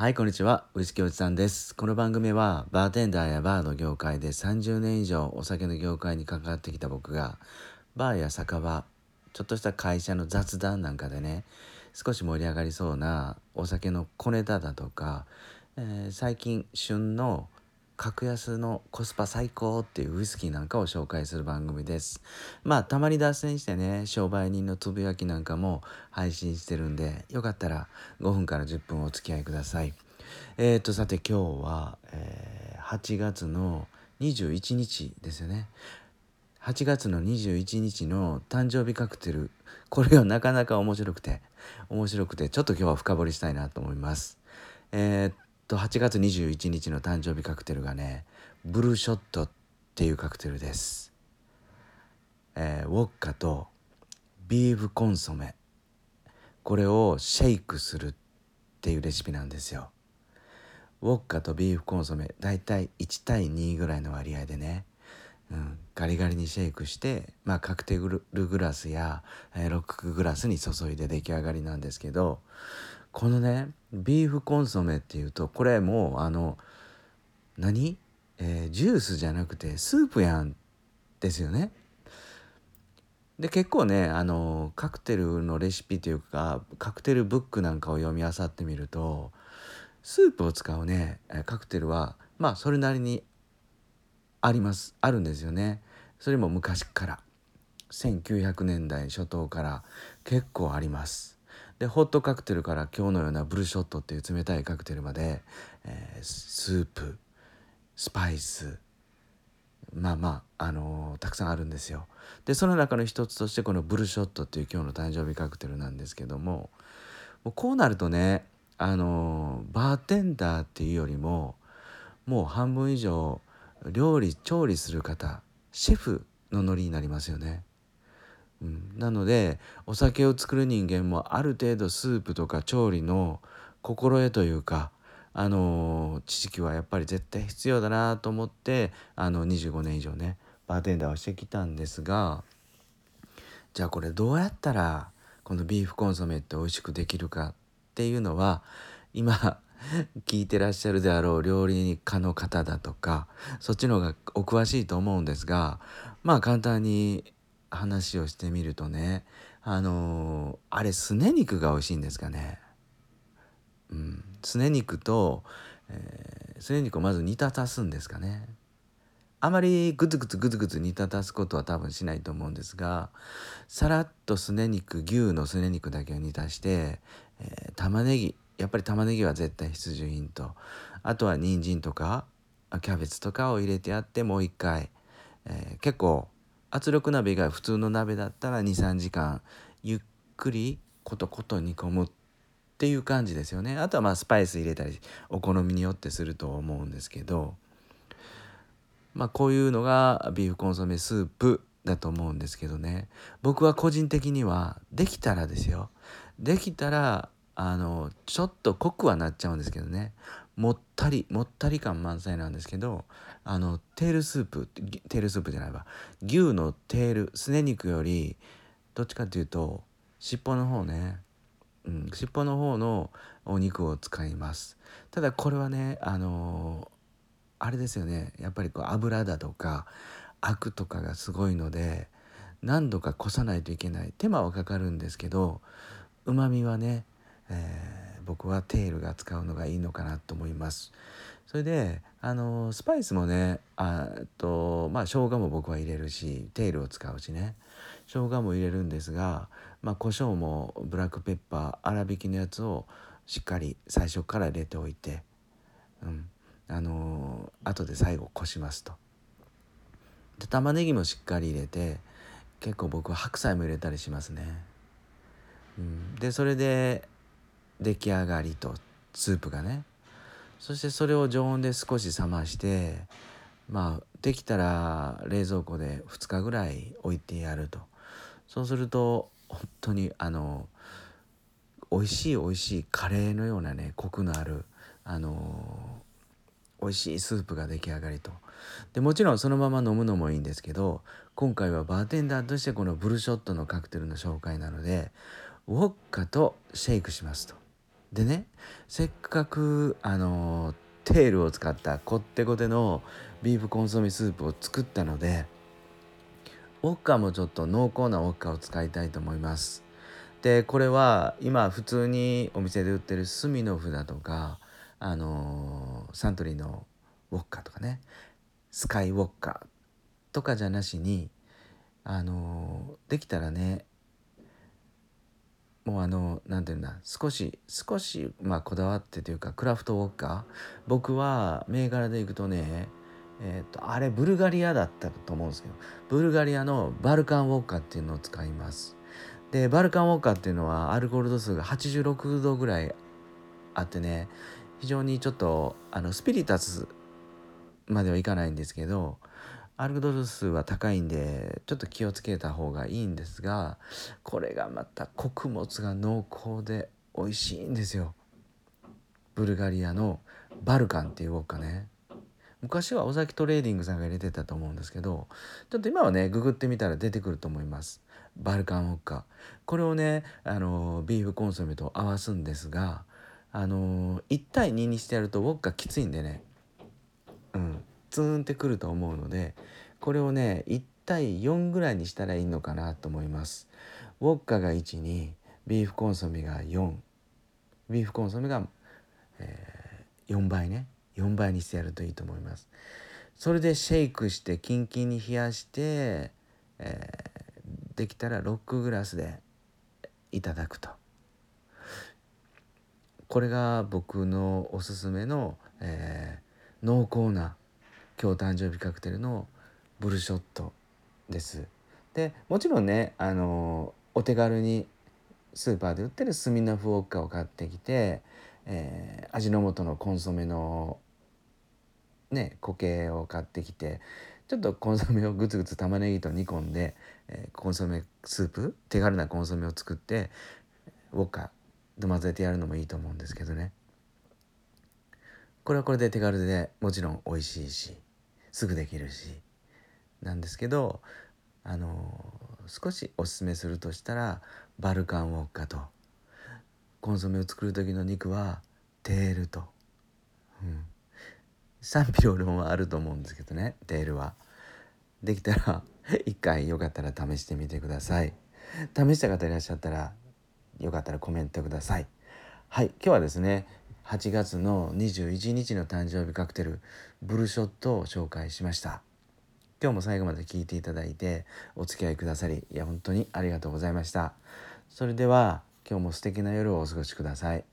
はい、こんにちは。ウイスキーおじさんです。この番組は、バーテンダーやバーの業界で30年以上お酒の業界に関わってきた僕が、バーや酒場、ちょっとした会社の雑談なんかでね、少し盛り上がりそうなお酒の小ネタだとか、えー、最近旬の格安のコスパ最高っていうウイスキーなんかを紹介する番組です。まあたまに脱線してね商売人のつぶやきなんかも配信してるんでよかったら5分から10分お付き合いください。えっ、ー、とさて今日は、えー、8月の21日ですよね。8月の21日の誕生日カクテルこれがなかなか面白くて面白くてちょっと今日は深掘りしたいなと思います。えー、と8月21日の誕生日カクテルがねブルーショットっていうカクテルです、えー、ウォッカとビーフコンソメ。これをシェイクするっていうレシピなんですよ。ウォッカとビーフコンソメだいたい1対2ぐらいの割合でね、うん、ガリガリにシェイクしてまあカクテルグラスや、えー、ロックグラスに注いで出来上がりなんですけどこのねビーフコンソメっていうとこれもうあの何、えー、ジュースじゃなくてスープやんですよね。で結構ねあのカクテルのレシピというかカクテルブックなんかを読み漁ってみるとスープを使うねカクテルはまあそれなりにありますあるんですよね。それも昔から1900年代初頭から結構あります。でホットカクテルから今日のようなブルショットっていう冷たいカクテルまで、えー、スープスパイスまあまあ、あのー、たくさんあるんですよ。でその中の一つとしてこのブルショットっていう今日の誕生日カクテルなんですけどももうこうなるとね、あのー、バーテンダーっていうよりももう半分以上料理調理する方シェフのノリになりますよね。うん、なのでお酒を作る人間もある程度スープとか調理の心得というかあの知識はやっぱり絶対必要だなと思ってあの25年以上ねバーテンダーをしてきたんですがじゃあこれどうやったらこのビーフコンソメって美味しくできるかっていうのは今聞いてらっしゃるであろう料理家の方だとかそっちの方がお詳しいと思うんですがまあ簡単に話をしてみるとねあのー、あれすね肉が美味しいんですかね。うん。すね肉と、えー、すね肉をまず煮立たすんですかね。あまりグツグツグツグツ煮立たすことは多分しないと思うんですがさらっとすね肉牛のすね肉だけを煮立して、えー、玉ねぎやっぱり玉ねぎは絶対必需品と。あとは人参とかキャベツとかを入れてやってもう一回、えー、結構圧力鍋が普通の鍋だったら23時間ゆっくりコトコト煮込むっていう感じですよね。あとはまあスパイス入れたりお好みによってすると思うんですけどまあこういうのがビーフコンソメスープだと思うんですけどね。僕は個人的にはできたらですよ。できたらあのちょっと濃くはなっちゃうんですけどね。もったりもったり感満載なんですけどあのテールスープテールスープじゃないわ。牛のテールすね肉よりどっちかっていうと尻尾の方ね、うん、尻尾の方のお肉を使います。ただこれはねあのー、あれですよね。やっぱりこう油だとかアクとかがすごいので何度かこさないといけない。手間はかかるんですけどうまみはね、えー僕はテールが使うのがいいのかなと思います。それであのスパイスもねあとまあ生姜も僕は入れるしテールを使うしね生姜も入れるんですがまあ胡椒もブラックペッパー粗挽きのやつをしっかり最初から入れておいて、うん、あの後で最後こしますと。で玉ねぎもしっかり入れて結構僕は白菜も入れたりしますね。うん、でそれで出来上がりとスープがね。そしてそれを常温で少し冷ましてまあできたら冷蔵庫で2日ぐらい置いてやると。そうすると本当にあの美味しい美味しいカレーのようなねコクのあるあの美味しいスープが出来上がりと。でもちろんそのまま飲むのもいいんですけど今回はバーテンダーとしてこのブルショットのカクテルの紹介なのでウォッカとシェイクしますと。でねせっかくあのテールを使ったこってこてのビーフコンソメスープを作ったのでウォッカもちょっと濃厚なウォッカを使いたいと思います。でこれは今普通にお店で売ってるスミノフだとかあのサントリーのウォッカとかねスカイウォッカとかじゃなしにあのできたらねもうあの何て言うんだ少し少しまあこだわってというかクラフトウォッカー。僕は銘柄でいくとねえーと、あれブルガリアだったと思うんですけどブルガリアのバルカンウォッカーっていうのを使います。でバルカンウォッカーっていうのはアルコール度数が86度ぐらいあってね非常にちょっとあのスピリタスまではいかないんですけどアルコール数は高いんでちょっと気をつけた方がいいんですがこれがまた穀物が濃厚で美味しいんですよ。ブルガリアのバルカンっていうウォッカね。昔は尾崎トレーディングさんが入れてたと思うんですけどちょっと今はねググってみたら出てくると思います。バルカンウォッカ。これをねあのビーフコンソメと合わすんですがあの1対2にしてやるとウォッカきついんでね。ツーンってくると思うのでこれをね1対4ぐらいにしたらいいのかなと思います。ウォッカが12ビーフコンソメが4ビーフコンソメが、えー、4倍ね。4倍にしてやるといいと思います。それでシェイクしてキンキンに冷やして、えー、できたらロックグラスでいただくと。これが僕のおすすめの、えー、濃厚な今日誕生日カクテルのブルショットです。でもちろんねあのお手軽にスーパーで売ってるスミノフウォッカを買ってきて、えー、味の素のコンソメのね固形を買ってきてちょっとコンソメをグツグツ玉ねぎと煮込んで、えー、コンソメスープ手軽なコンソメを作ってウォッカで混ぜてやるのもいいと思うんですけどね。これはこれで手軽でもちろん美味しいし。すぐできるしなんですけどあの、少しおすすめするとしたらバルカンウォッカとコンソメを作る時の肉はテールと、うん、賛否両論はあると思うんですけどねテールは。できたら一回よかったら試してみてください。試した方いらっしゃったらよかったらコメントください。はい今日はですね8月の21日の誕生日カクテルブルショットを紹介しました。今日も最後まで聞いていただいてお付き合いくださりいや本当にありがとうございました。それでは今日も素敵な夜をお過ごしください。